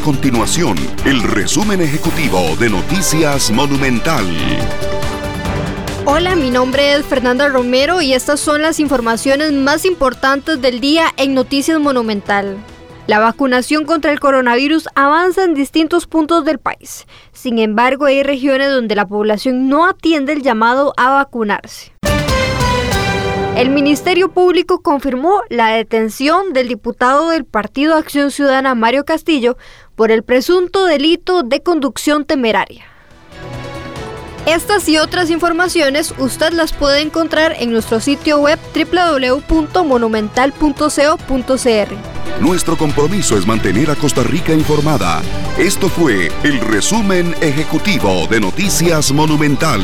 continuación el resumen ejecutivo de Noticias Monumental. Hola, mi nombre es Fernanda Romero y estas son las informaciones más importantes del día en Noticias Monumental. La vacunación contra el coronavirus avanza en distintos puntos del país. Sin embargo, hay regiones donde la población no atiende el llamado a vacunarse. El Ministerio Público confirmó la detención del diputado del Partido Acción Ciudadana Mario Castillo por el presunto delito de conducción temeraria. Estas y otras informaciones usted las puede encontrar en nuestro sitio web www.monumental.co.cr. Nuestro compromiso es mantener a Costa Rica informada. Esto fue el resumen ejecutivo de Noticias Monumental.